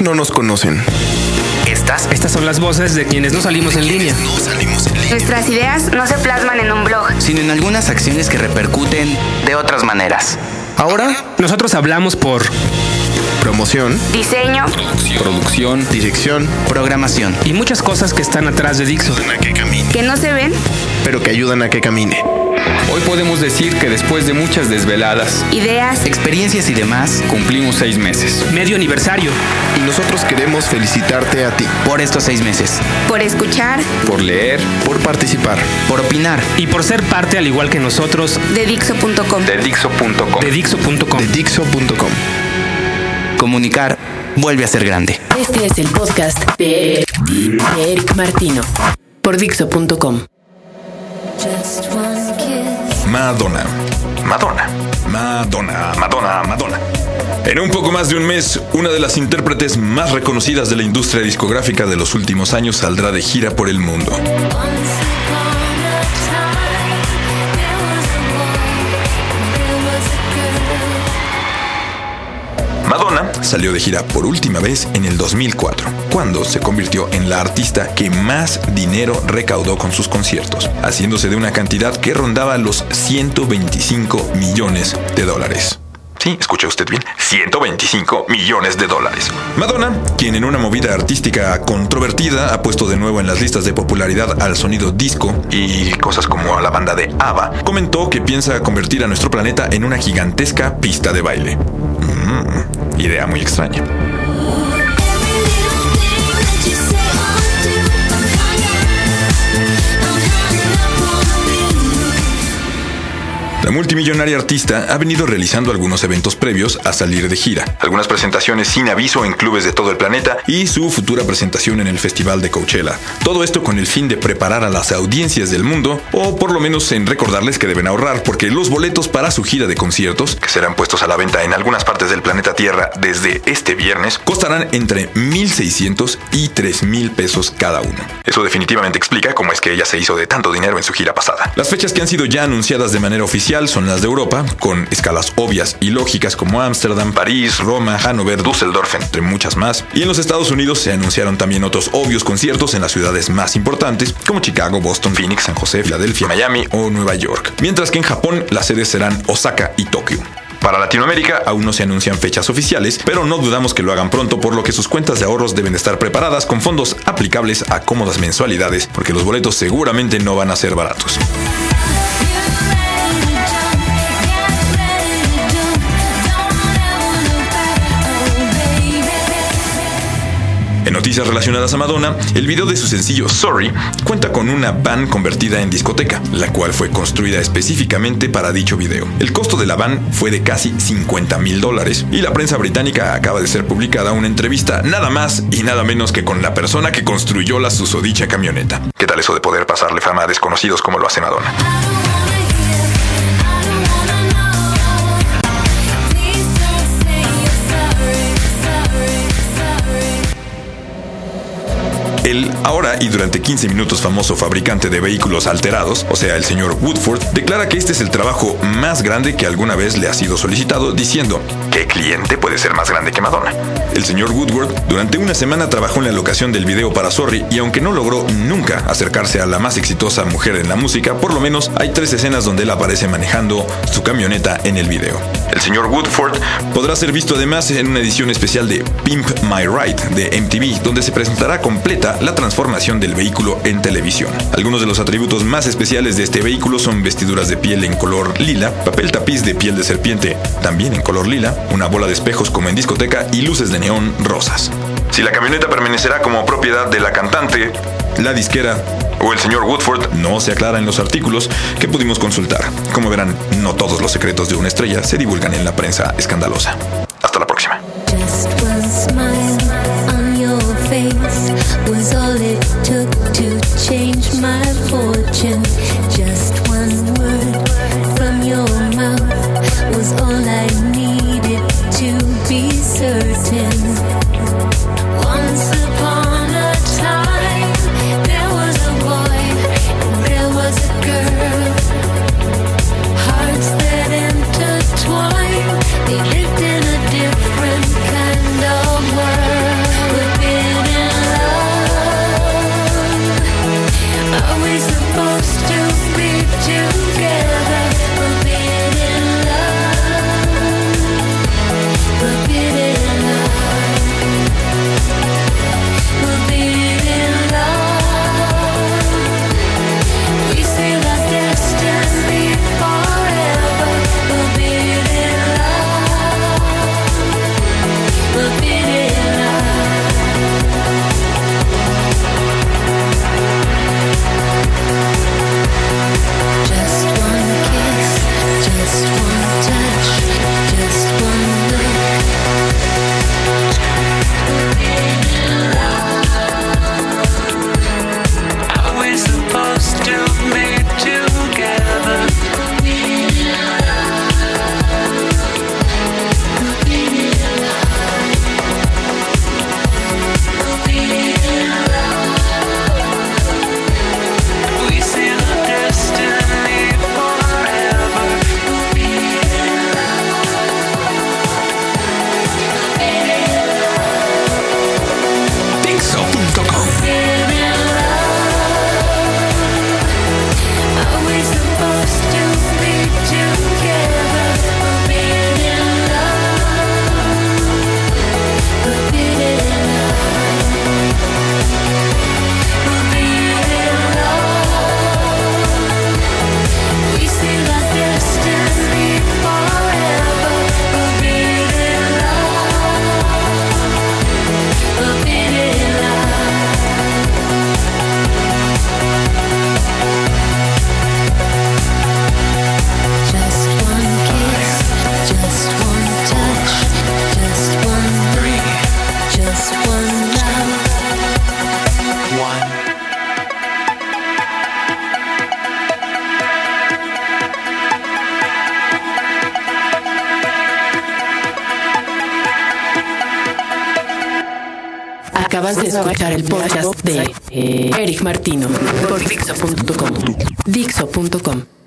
ustedes no nos conocen. Estas, estas son las voces de quienes no salimos en línea. Nuestras ideas no se plasman en un blog. sino en algunas acciones que repercuten de otras maneras. Ahora, Nosotros hablamos por promoción, Diseño, Producción. dirección, Programación. y muchas cosas que están atrás de Dixo. que no se ven, pero que ayudan a que camine. Hoy podemos decir que después de muchas desveladas, ideas, Experiencias y demás cumplimos seis meses. Medio aniversario. Y nosotros queremos felicitarte a ti por estos seis meses. por escuchar Por leer. por participar. Por opinar. Y por ser parte, al igual que nosotros, de Dixo.com. De Dixo.com. de Dixo.com. De Dixo.com. Comunicar vuelve a ser grande. Este es el podcast de Eric, de Eric Martino por Dixo.com. Madonna. Madonna. Madonna. Madonna. Madonna. En un poco más de un mes, una de las intérpretes más reconocidas de la industria discográfica de los últimos años saldrá de gira por el mundo. Salió de gira por última vez en el 2004, cuando se convirtió en la artista que más dinero recaudó con sus conciertos, haciéndose de una cantidad que rondaba los 125 millones de dólares. Sí, escucha usted bien, 125 millones de dólares. Madonna, quien en una movida artística controvertida ha puesto de nuevo en las listas de popularidad al sonido disco y cosas como a la banda de ABBA, comentó que piensa convertir a nuestro planeta en una gigantesca pista de baile. Mm, idea muy extraña. La multimillonaria artista ha venido realizando algunos eventos previos a salir de gira, algunas presentaciones sin aviso en clubes de todo el planeta y su futura presentación en el Festival de Coachella. Todo esto con el fin de preparar a las audiencias del mundo, o por lo menos en recordarles que deben ahorrar, porque los boletos para su gira de conciertos, que serán puestos a la venta en algunas partes del planeta Tierra desde este viernes, costarán entre 1.600 y 3.000 pesos cada uno. Eso definitivamente explica cómo es que ella se hizo de tanto dinero en su gira pasada. Las fechas que han sido ya anunciadas de manera oficial son las de Europa, con escalas obvias y lógicas como Ámsterdam, París, Roma, Hannover, Düsseldorf, entre muchas más. Y en los Estados Unidos se anunciaron también otros obvios conciertos en las ciudades más importantes, como Chicago, Boston, Phoenix, San José, Filadelfia, Miami o Nueva York. Mientras que en Japón las sedes serán Osaka y Tokio. Para Latinoamérica aún no se anuncian fechas oficiales, pero no dudamos que lo hagan pronto, por lo que sus cuentas de ahorros deben estar preparadas con fondos aplicables a cómodas mensualidades, porque los boletos seguramente no van a ser baratos. Noticias relacionadas a Madonna, el video de su sencillo Sorry cuenta con una van convertida en discoteca, la cual fue construida específicamente para dicho video. El costo de la van fue de casi 50 mil dólares y la prensa británica acaba de ser publicada una entrevista nada más y nada menos que con la persona que construyó la susodicha camioneta. ¿Qué tal eso de poder pasarle fama a desconocidos como lo hace Madonna? El ahora y durante 15 minutos famoso fabricante de vehículos alterados, o sea, el señor Woodford, declara que este es el trabajo más grande que alguna vez le ha sido solicitado, diciendo, ¿qué cliente puede ser más grande que Madonna? El señor Woodward durante una semana trabajó en la locación del video para Sorry y aunque no logró nunca acercarse a la más exitosa mujer en la música, por lo menos hay tres escenas donde él aparece manejando su camioneta en el video. El señor Woodford podrá ser visto además en una edición especial de Pimp My Ride de MTV, donde se presentará completa la transformación del vehículo en televisión. Algunos de los atributos más especiales de este vehículo son vestiduras de piel en color lila, papel tapiz de piel de serpiente también en color lila, una bola de espejos como en discoteca y luces de neón rosas. Si la camioneta permanecerá como propiedad de la cantante, la disquera o el señor Woodford no se aclara en los artículos que pudimos consultar. Como verán, no todos los secretos de una estrella se divulgan en la prensa escandalosa. always supposed to be too. Acabas de escuchar el podcast de eh, Eric Martino por Dixo.com. Dixo.com.